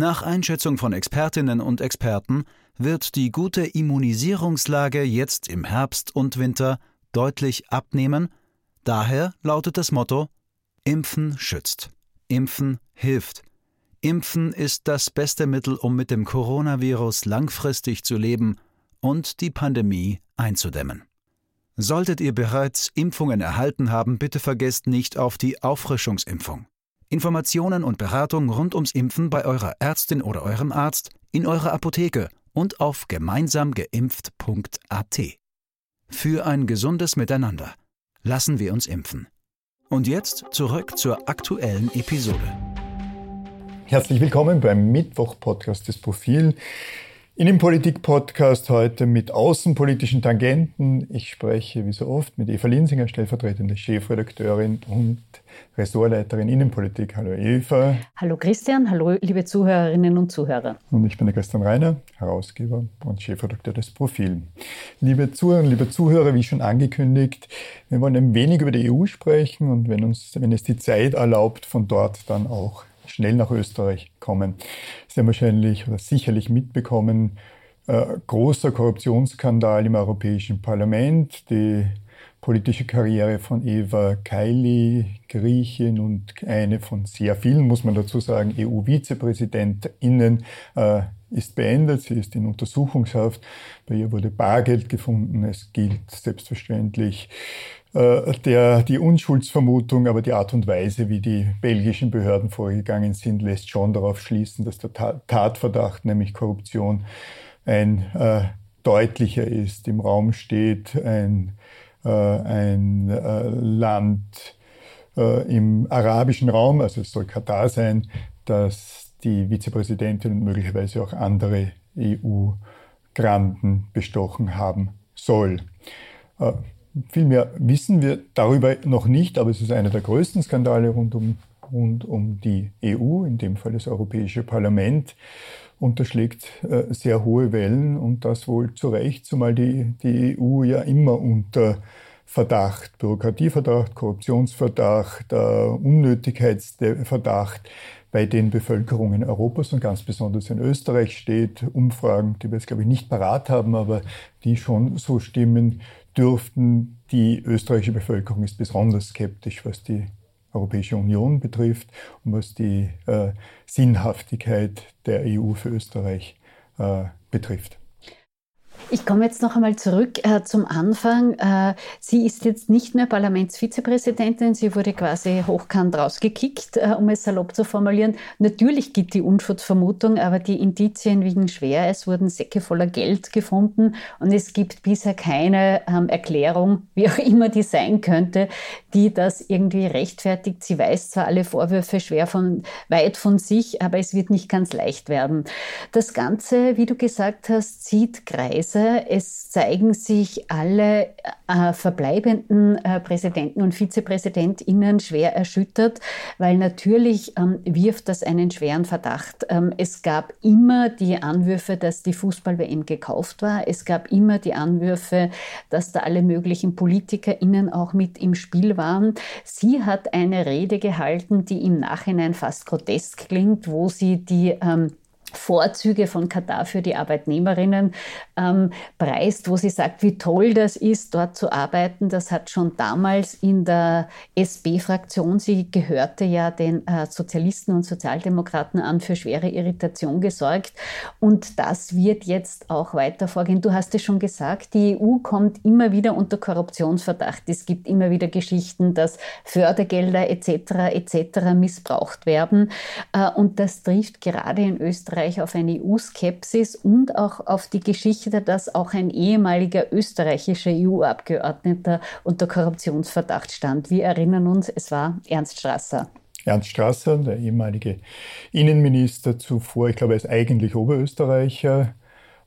Nach Einschätzung von Expertinnen und Experten wird die gute Immunisierungslage jetzt im Herbst und Winter deutlich abnehmen. Daher lautet das Motto Impfen schützt. Impfen hilft. Impfen ist das beste Mittel, um mit dem Coronavirus langfristig zu leben und die Pandemie einzudämmen. Solltet ihr bereits Impfungen erhalten haben, bitte vergesst nicht auf die Auffrischungsimpfung. Informationen und Beratung rund ums Impfen bei eurer Ärztin oder eurem Arzt, in eurer Apotheke und auf gemeinsamgeimpft.at. Für ein gesundes Miteinander. Lassen wir uns impfen. Und jetzt zurück zur aktuellen Episode. Herzlich willkommen beim Mittwoch-Podcast des Profil. Innenpolitik-Podcast heute mit außenpolitischen Tangenten. Ich spreche wie so oft mit Eva Linsinger, stellvertretende Chefredakteurin und Ressortleiterin Innenpolitik. Hallo Eva. Hallo Christian, hallo liebe Zuhörerinnen und Zuhörer. Und ich bin der Christian Reiner, Herausgeber und Chefredakteur des Profil. Liebe Zuhörerinnen, liebe Zuhörer, wie schon angekündigt, wir wollen ein wenig über die EU sprechen und wenn uns, wenn es die Zeit erlaubt, von dort dann auch schnell nach Österreich kommen. Sie haben wahrscheinlich oder sicherlich mitbekommen, äh, großer Korruptionsskandal im Europäischen Parlament, die politische Karriere von Eva Kaili, Griechin und eine von sehr vielen, muss man dazu sagen, EU-VizepräsidentInnen, äh, ist beendet. Sie ist in Untersuchungshaft. Bei ihr wurde Bargeld gefunden. Es gilt selbstverständlich äh, der, die Unschuldsvermutung, aber die Art und Weise, wie die belgischen Behörden vorgegangen sind, lässt schon darauf schließen, dass der Tatverdacht, nämlich Korruption, ein äh, deutlicher ist. Im Raum steht ein, äh, ein äh, Land äh, im arabischen Raum, also es soll Katar sein, dass die Vizepräsidentin und möglicherweise auch andere EU-Granden bestochen haben soll. Äh, viel mehr wissen wir darüber noch nicht, aber es ist einer der größten Skandale rund um, rund um die EU, in dem Fall das Europäische Parlament, unterschlägt äh, sehr hohe Wellen und das wohl zu Recht, zumal die, die EU ja immer unter Verdacht, Bürokratieverdacht, Korruptionsverdacht, äh, Unnötigkeitsverdacht bei den Bevölkerungen Europas und ganz besonders in Österreich steht. Umfragen, die wir jetzt glaube ich nicht parat haben, aber die schon so stimmen, dürften. Die österreichische Bevölkerung ist besonders skeptisch, was die Europäische Union betrifft und was die äh, Sinnhaftigkeit der EU für Österreich äh, betrifft. Ich komme jetzt noch einmal zurück äh, zum Anfang. Äh, sie ist jetzt nicht mehr Parlamentsvizepräsidentin. Sie wurde quasi hochkant rausgekickt, äh, um es salopp zu formulieren. Natürlich gilt die Unschutzvermutung, aber die Indizien wiegen schwer. Es wurden Säcke voller Geld gefunden und es gibt bisher keine ähm, Erklärung, wie auch immer die sein könnte, die das irgendwie rechtfertigt. Sie weist zwar alle Vorwürfe schwer von, weit von sich, aber es wird nicht ganz leicht werden. Das Ganze, wie du gesagt hast, zieht Kreise Weise. Es zeigen sich alle äh, verbleibenden äh, Präsidenten und Vizepräsidentinnen schwer erschüttert, weil natürlich ähm, wirft das einen schweren Verdacht. Ähm, es gab immer die Anwürfe, dass die Fußball-WM gekauft war. Es gab immer die Anwürfe, dass da alle möglichen PolitikerInnen auch mit im Spiel waren. Sie hat eine Rede gehalten, die im Nachhinein fast grotesk klingt, wo sie die ähm, Vorzüge von Katar für die Arbeitnehmerinnen ähm, preist, wo sie sagt, wie toll das ist, dort zu arbeiten. Das hat schon damals in der SB-Fraktion, sie gehörte ja den äh, Sozialisten und Sozialdemokraten an, für schwere Irritation gesorgt. Und das wird jetzt auch weiter vorgehen. Du hast es schon gesagt, die EU kommt immer wieder unter Korruptionsverdacht. Es gibt immer wieder Geschichten, dass Fördergelder etc. etc. missbraucht werden. Äh, und das trifft gerade in Österreich Österreich auf eine EU-Skepsis und auch auf die Geschichte, dass auch ein ehemaliger österreichischer EU-Abgeordneter unter Korruptionsverdacht stand. Wir erinnern uns, es war Ernst Strasser. Ernst Strasser, der ehemalige Innenminister zuvor, ich glaube, er ist eigentlich Oberösterreicher,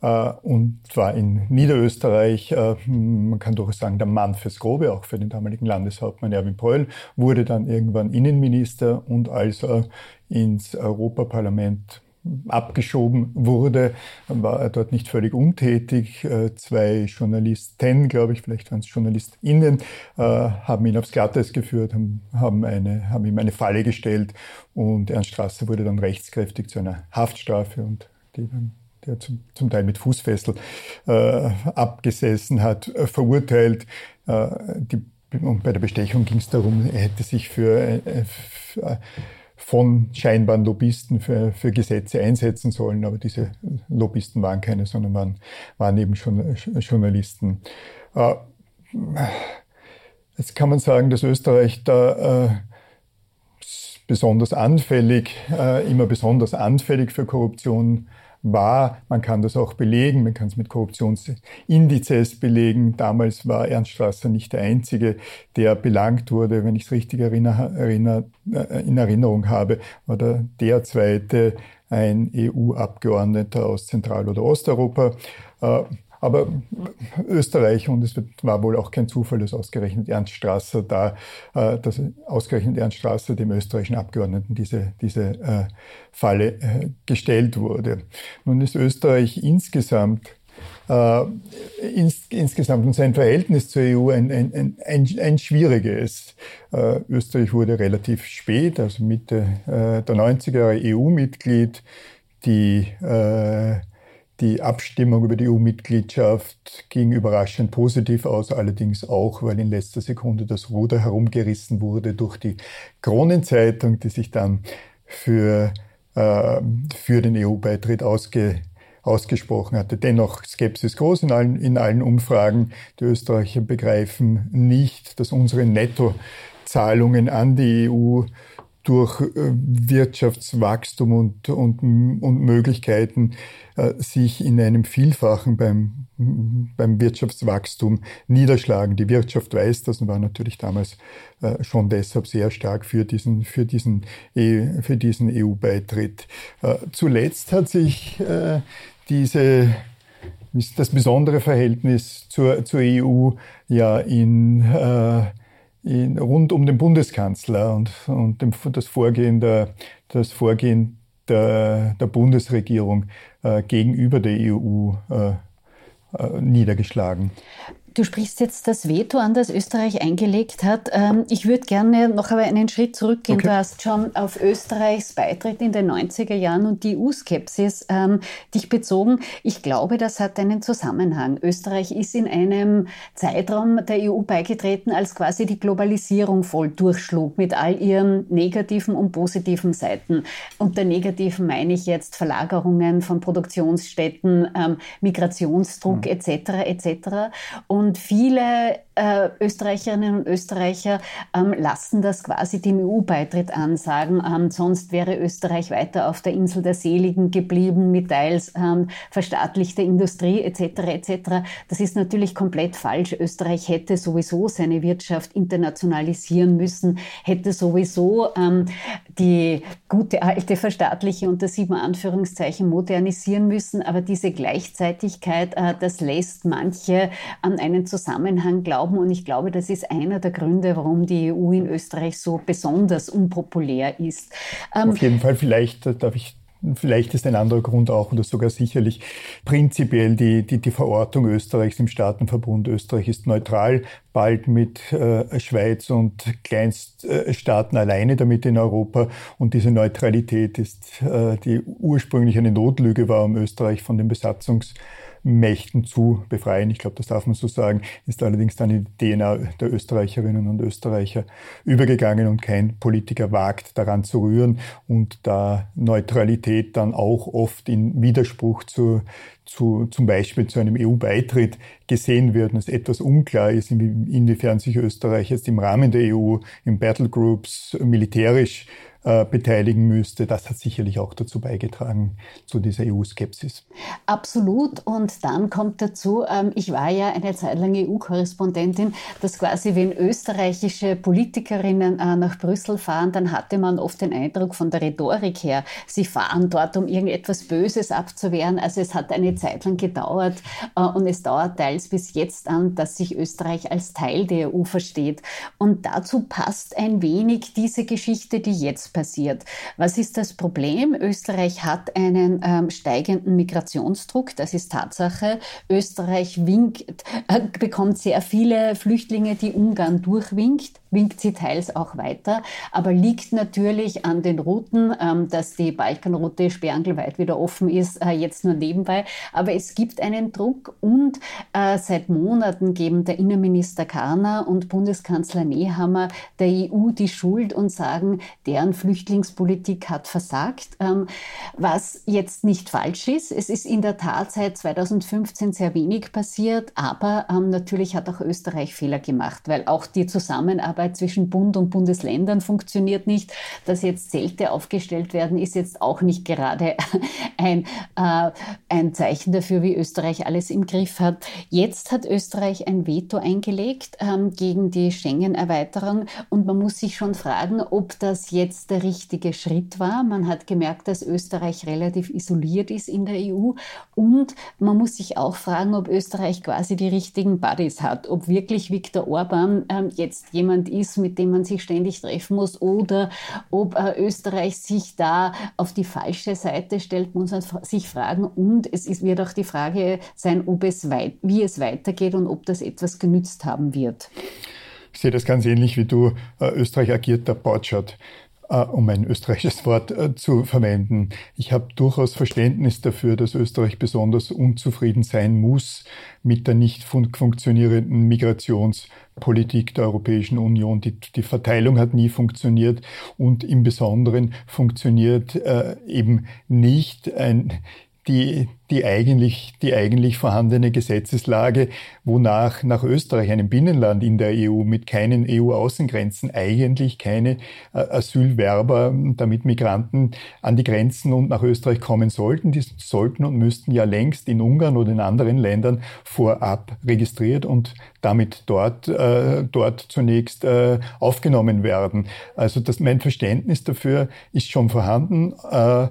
äh, und war in Niederösterreich, äh, man kann durchaus sagen, der Mann fürs Grobe, auch für den damaligen Landeshauptmann Erwin Pröll, wurde dann irgendwann Innenminister und als er ins Europaparlament abgeschoben wurde, war er dort nicht völlig untätig. Äh, zwei Journalisten, glaube ich, vielleicht waren es JournalistInnen, haben ihn aufs Glatteis geführt, haben, eine, haben ihm eine Falle gestellt und Ernst Strasser wurde dann rechtskräftig zu einer Haftstrafe und die dann der zum, zum Teil mit Fußfessel äh, abgesessen hat, äh, verurteilt. Äh, die, und bei der Bestechung ging es darum, er hätte sich für, äh, für von scheinbaren Lobbyisten für, für Gesetze einsetzen sollen, aber diese Lobbyisten waren keine, sondern waren, waren eben schon Journalisten. Äh, jetzt kann man sagen, dass Österreich da äh, besonders anfällig, äh, immer besonders anfällig für Korruption war. Man kann das auch belegen, man kann es mit Korruptionsindizes belegen. Damals war Ernst Strasser nicht der Einzige, der belangt wurde, wenn ich es richtig erinner, erinner, äh, in Erinnerung habe, war der, der zweite ein EU-Abgeordneter aus Zentral- oder Osteuropa. Aber Österreich, und es war wohl auch kein Zufall, dass ausgerechnet Ernst Strasser da, äh, dass ausgerechnet Ernst Strasser dem österreichischen Abgeordneten diese, diese äh, Falle äh, gestellt wurde. Nun ist Österreich insgesamt äh, ins, insgesamt und sein Verhältnis zur EU ein, ein, ein, ein schwieriges. Äh, Österreich wurde relativ spät, also Mitte äh, der 90er Jahre EU-Mitglied. Die äh, die Abstimmung über die EU-Mitgliedschaft ging überraschend positiv aus, allerdings auch, weil in letzter Sekunde das Ruder herumgerissen wurde durch die Kronenzeitung, die sich dann für, äh, für den EU-Beitritt ausge, ausgesprochen hatte. Dennoch Skepsis groß in allen, in allen Umfragen. Die Österreicher begreifen nicht, dass unsere Nettozahlungen an die EU durch äh, Wirtschaftswachstum und, und, und Möglichkeiten äh, sich in einem Vielfachen beim, beim Wirtschaftswachstum niederschlagen. Die Wirtschaft weiß das und war natürlich damals äh, schon deshalb sehr stark für diesen, für diesen, e, für diesen EU-Beitritt. Zuletzt hat sich diese das besondere Verhältnis zur, zur EU ja in in, rund um den Bundeskanzler und, und dem, das Vorgehen der, das Vorgehen der, der Bundesregierung äh, gegenüber der EU äh, äh, niedergeschlagen. Du sprichst jetzt das Veto an, das Österreich eingelegt hat. Ähm, ich würde gerne noch aber einen Schritt zurückgehen. Okay. Du hast schon auf Österreichs Beitritt in den 90er Jahren und die EU-Skepsis ähm, dich bezogen. Ich glaube, das hat einen Zusammenhang. Österreich ist in einem Zeitraum der EU beigetreten, als quasi die Globalisierung voll durchschlug mit all ihren negativen und positiven Seiten. Unter negativen meine ich jetzt Verlagerungen von Produktionsstätten, ähm, Migrationsdruck mhm. etc. etc. Und und viele äh, Österreicherinnen und Österreicher ähm, lassen das quasi dem EU-Beitritt ansagen. Ähm, sonst wäre Österreich weiter auf der Insel der Seligen geblieben mit teils ähm, verstaatlichter Industrie etc. etc. Das ist natürlich komplett falsch. Österreich hätte sowieso seine Wirtschaft internationalisieren müssen, hätte sowieso ähm, die gute alte verstaatliche unter sieben Anführungszeichen modernisieren müssen. Aber diese Gleichzeitigkeit, äh, das lässt manche an einen Zusammenhang glauben. Und ich glaube, das ist einer der Gründe, warum die EU in Österreich so besonders unpopulär ist. Ähm, Auf jeden Fall, vielleicht darf ich Vielleicht ist ein anderer Grund auch, oder sogar sicherlich prinzipiell die, die, die Verortung Österreichs im Staatenverbund. Österreich ist neutral, bald mit äh, Schweiz und Kleinststaaten alleine damit in Europa. Und diese Neutralität ist, äh, die ursprünglich eine Notlüge war, um Österreich von den Besatzungs Mächten zu befreien. Ich glaube, das darf man so sagen, ist allerdings dann in die DNA der Österreicherinnen und Österreicher übergegangen und kein Politiker wagt daran zu rühren und da Neutralität dann auch oft in Widerspruch zu, zu, zum Beispiel zu einem EU-Beitritt gesehen wird und es etwas unklar ist, inwiefern sich Österreich jetzt im Rahmen der EU, in Battlegroups militärisch äh, beteiligen müsste. Das hat sicherlich auch dazu beigetragen, zu dieser EU-Skepsis. Absolut. Und dann kommt dazu, ähm, ich war ja eine Zeit lang EU-Korrespondentin, dass quasi, wenn österreichische Politikerinnen äh, nach Brüssel fahren, dann hatte man oft den Eindruck von der Rhetorik her, sie fahren dort, um irgendetwas Böses abzuwehren. Also es hat eine Zeit lang gedauert äh, und es dauert teils bis jetzt an, dass sich Österreich als Teil der EU versteht. Und dazu passt ein wenig diese Geschichte, die jetzt passiert. Was ist das Problem? Österreich hat einen ähm, steigenden Migrationsdruck, das ist Tatsache. Österreich winkt, äh, bekommt sehr viele Flüchtlinge, die Ungarn durchwinkt, winkt sie teils auch weiter, aber liegt natürlich an den Routen, ähm, dass die Balkanroute sperrangelweit wieder offen ist, äh, jetzt nur nebenbei. Aber es gibt einen Druck und äh, seit Monaten geben der Innenminister Karner und Bundeskanzler Nehammer der EU die Schuld und sagen, deren Flüchtlingspolitik hat versagt, ähm, was jetzt nicht falsch ist. Es ist in der Tat seit 2015 sehr wenig passiert, aber ähm, natürlich hat auch Österreich Fehler gemacht, weil auch die Zusammenarbeit zwischen Bund und Bundesländern funktioniert nicht. Dass jetzt Zelte aufgestellt werden, ist jetzt auch nicht gerade ein, äh, ein Zeichen dafür, wie Österreich alles im Griff hat. Jetzt hat Österreich ein Veto eingelegt ähm, gegen die Schengen-Erweiterung und man muss sich schon fragen, ob das jetzt der richtige Schritt war. Man hat gemerkt, dass Österreich relativ isoliert ist in der EU und man muss sich auch fragen, ob Österreich quasi die richtigen Buddies hat, ob wirklich Viktor Orban ähm, jetzt jemand ist, mit dem man sich ständig treffen muss oder ob äh, Österreich sich da auf die falsche Seite stellt, muss man sich fragen. Und es ist, wird auch die Frage sein, ob es weit, wie es weitergeht und ob das etwas genützt haben wird. Ich sehe das ganz ähnlich wie du. Äh, Österreich agiert der äh, um ein österreichisches Wort äh, zu verwenden. Ich habe durchaus Verständnis dafür, dass Österreich besonders unzufrieden sein muss mit der nicht fun funktionierenden Migrationspolitik der Europäischen Union. Die, die, Verteilung hat nie funktioniert und im Besonderen funktioniert äh, eben nicht ein die, die, eigentlich, die eigentlich vorhandene Gesetzeslage, wonach nach Österreich, einem Binnenland in der EU mit keinen EU-Außengrenzen, eigentlich keine äh, Asylwerber, damit Migranten an die Grenzen und nach Österreich kommen sollten. Die sollten und müssten ja längst in Ungarn oder in anderen Ländern vorab registriert und damit dort, äh, dort zunächst äh, aufgenommen werden. Also das, mein Verständnis dafür ist schon vorhanden. Äh,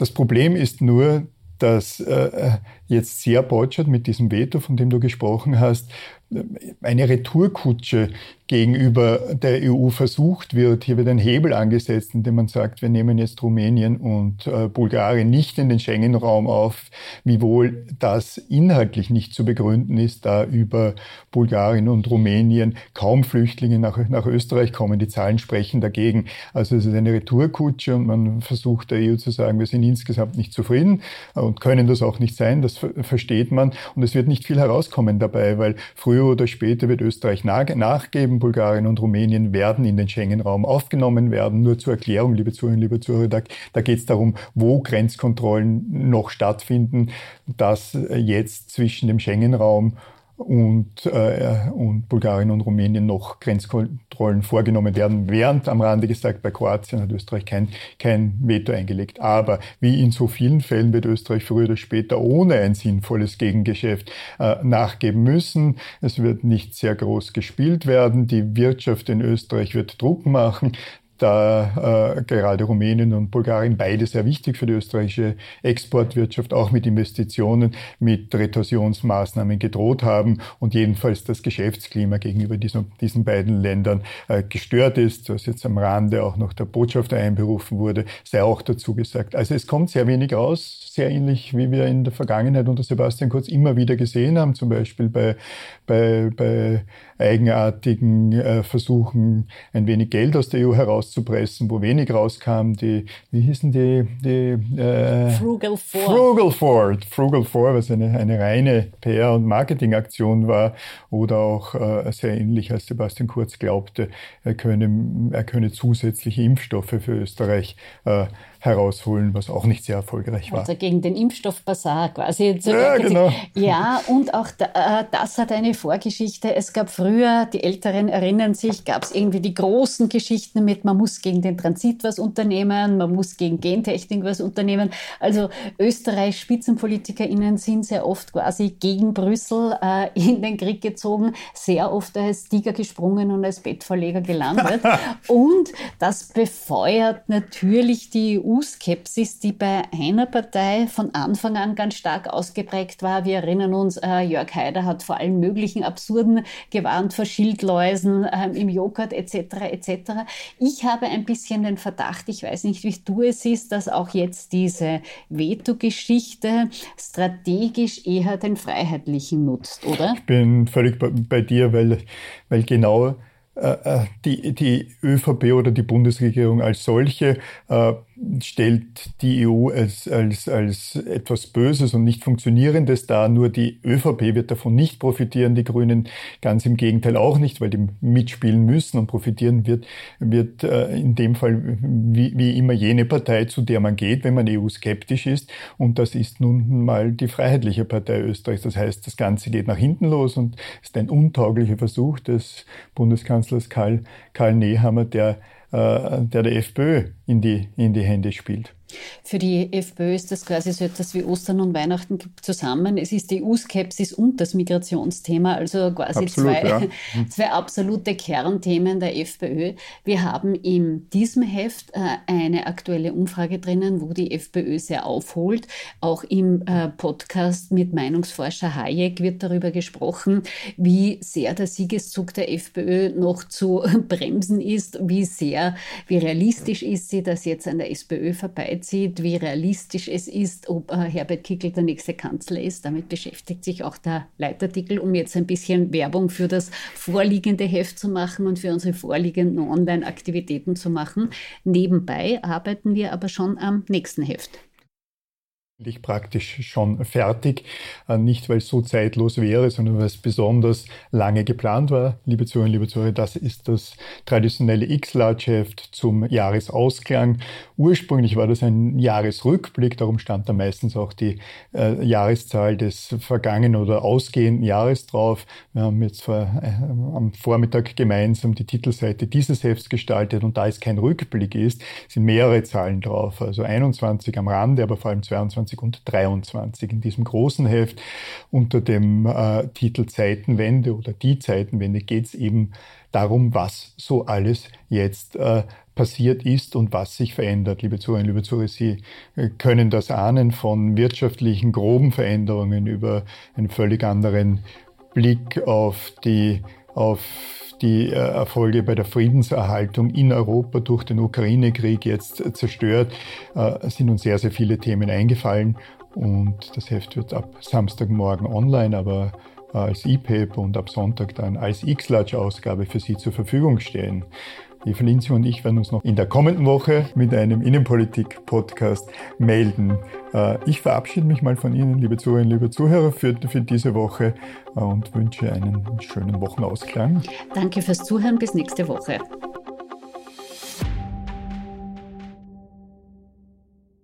das Problem ist nur, dass äh, jetzt sehr Botschert mit diesem Veto, von dem du gesprochen hast, eine Retourkutsche gegenüber der EU versucht wird. Hier wird ein Hebel angesetzt, indem man sagt, wir nehmen jetzt Rumänien und äh, Bulgarien nicht in den Schengen-Raum auf, wiewohl das inhaltlich nicht zu begründen ist, da über Bulgarien und Rumänien kaum Flüchtlinge nach, nach Österreich kommen. Die Zahlen sprechen dagegen. Also es ist eine Retourkutsche und man versucht der EU zu sagen, wir sind insgesamt nicht zufrieden und können das auch nicht sein. Das versteht man. Und es wird nicht viel herauskommen dabei, weil früher oder später wird Österreich nachgeben Bulgarien und Rumänien werden in den Schengen-Raum aufgenommen werden. Nur zur Erklärung, liebe Zuhörerinnen, liebe Zuhörer, da, da geht es darum, wo Grenzkontrollen noch stattfinden, dass jetzt zwischen dem Schengen-Raum und, äh, und Bulgarien und Rumänien noch Grenzkontrollen vorgenommen werden. Während am Rande gesagt, bei Kroatien hat Österreich kein, kein Veto eingelegt. Aber wie in so vielen Fällen wird Österreich früher oder später ohne ein sinnvolles Gegengeschäft äh, nachgeben müssen. Es wird nicht sehr groß gespielt werden. Die Wirtschaft in Österreich wird Druck machen da äh, gerade Rumänien und Bulgarien beide sehr wichtig für die österreichische Exportwirtschaft, auch mit Investitionen, mit Retorsionsmaßnahmen gedroht haben und jedenfalls das Geschäftsklima gegenüber diesen, diesen beiden Ländern äh, gestört ist, was jetzt am Rande auch noch der Botschafter einberufen wurde, sei auch dazu gesagt. Also es kommt sehr wenig raus, sehr ähnlich wie wir in der Vergangenheit unter Sebastian Kurz immer wieder gesehen haben, zum Beispiel bei, bei, bei eigenartigen äh, Versuchen, ein wenig Geld aus der EU herauszupressen, wo wenig rauskam. Die, wie hießen die? die äh, Frugal Four. Frugal Four. Frugal Four, was eine, eine reine PR- und Marketingaktion war. Oder auch äh, sehr ähnlich, als Sebastian Kurz glaubte, er könne, er könne zusätzliche Impfstoffe für Österreich äh, herausholen, was auch nicht sehr erfolgreich war. Also gegen den Impfstoffbasar quasi. Ja, genau. Ja, und auch da, äh, das hat eine Vorgeschichte. Es gab früher, die Älteren erinnern sich, gab es irgendwie die großen Geschichten mit, man muss gegen den Transit was unternehmen, man muss gegen Gentechnik was unternehmen. Also Österreichs SpitzenpolitikerInnen sind sehr oft quasi gegen Brüssel äh, in den Krieg gezogen, sehr oft als Tiger gesprungen und als Bettverleger gelandet. und das befeuert natürlich die EU-Skepsis, die bei einer Partei von Anfang an ganz stark ausgeprägt war. Wir erinnern uns, äh, Jörg Haider hat vor allen möglichen Absurden gewarnt vor Schildläusen äh, im Joghurt etc. etc. Ich habe ein bisschen den Verdacht, ich weiß nicht, wie du es siehst, dass auch jetzt diese Veto-Geschichte strategisch eher den Freiheitlichen nutzt, oder? Ich bin völlig bei dir, weil, weil genau äh, äh, die, die ÖVP oder die Bundesregierung als solche äh, stellt die EU als, als, als etwas Böses und nicht Funktionierendes dar. Nur die ÖVP wird davon nicht profitieren, die Grünen ganz im Gegenteil auch nicht, weil die mitspielen müssen und profitieren wird, wird äh, in dem Fall wie, wie immer jene Partei, zu der man geht, wenn man EU-skeptisch ist. Und das ist nun mal die Freiheitliche Partei Österreichs. Das heißt, das Ganze geht nach hinten los und ist ein untauglicher Versuch des Bundeskanzlers Karl, Karl Nehammer, der äh, der der FPÖ in die, in die Hände spielt. Für die FPÖ ist das quasi so etwas wie Ostern und Weihnachten zusammen. Es ist die EU-Skepsis und das Migrationsthema, also quasi Absolut, zwei, ja. zwei absolute Kernthemen der FPÖ. Wir haben in diesem Heft äh, eine aktuelle Umfrage drinnen, wo die FPÖ sehr aufholt. Auch im äh, Podcast mit Meinungsforscher Hayek wird darüber gesprochen, wie sehr der Siegeszug der FPÖ noch zu bremsen ist, wie sehr, wie realistisch ist sie, dass jetzt an der SPÖ vorbei sieht, wie realistisch es ist, ob äh, Herbert Kickl der nächste Kanzler ist. Damit beschäftigt sich auch der Leitartikel, um jetzt ein bisschen Werbung für das vorliegende Heft zu machen und für unsere vorliegenden Online-Aktivitäten zu machen. Nebenbei arbeiten wir aber schon am nächsten Heft praktisch schon fertig. Äh, nicht, weil es so zeitlos wäre, sondern weil es besonders lange geplant war. Liebe Zuhörer, liebe Zuhörer, das ist das traditionelle X-Large-Heft zum Jahresausklang. Ursprünglich war das ein Jahresrückblick, darum stand da meistens auch die äh, Jahreszahl des vergangenen oder ausgehenden Jahres drauf. Wir haben jetzt vor, äh, am Vormittag gemeinsam die Titelseite dieses Hefts gestaltet und da es kein Rückblick ist, sind mehrere Zahlen drauf. Also 21 am Rande, aber vor allem 22 22 und 23 in diesem großen Heft unter dem äh, Titel Zeitenwende oder die Zeitenwende geht es eben darum, was so alles jetzt äh, passiert ist und was sich verändert. Liebe Zuhörer, liebe Zuhörer, Sie äh, können das ahnen von wirtschaftlichen groben Veränderungen über einen völlig anderen Blick auf die auf die äh, Erfolge bei der Friedenserhaltung in Europa durch den Ukraine-Krieg jetzt äh, zerstört, äh, sind uns sehr, sehr viele Themen eingefallen. Und das Heft wird ab Samstagmorgen online, aber als E-Paper und ab Sonntag dann als X-Large-Ausgabe für Sie zur Verfügung stehen. Eva Linzi und ich werden uns noch in der kommenden Woche mit einem Innenpolitik-Podcast melden. Äh, ich verabschiede mich mal von Ihnen, liebe Zuhörerinnen, liebe Zuhörer, für, für diese Woche äh, und wünsche einen schönen Wochenausklang. Danke fürs Zuhören. Bis nächste Woche.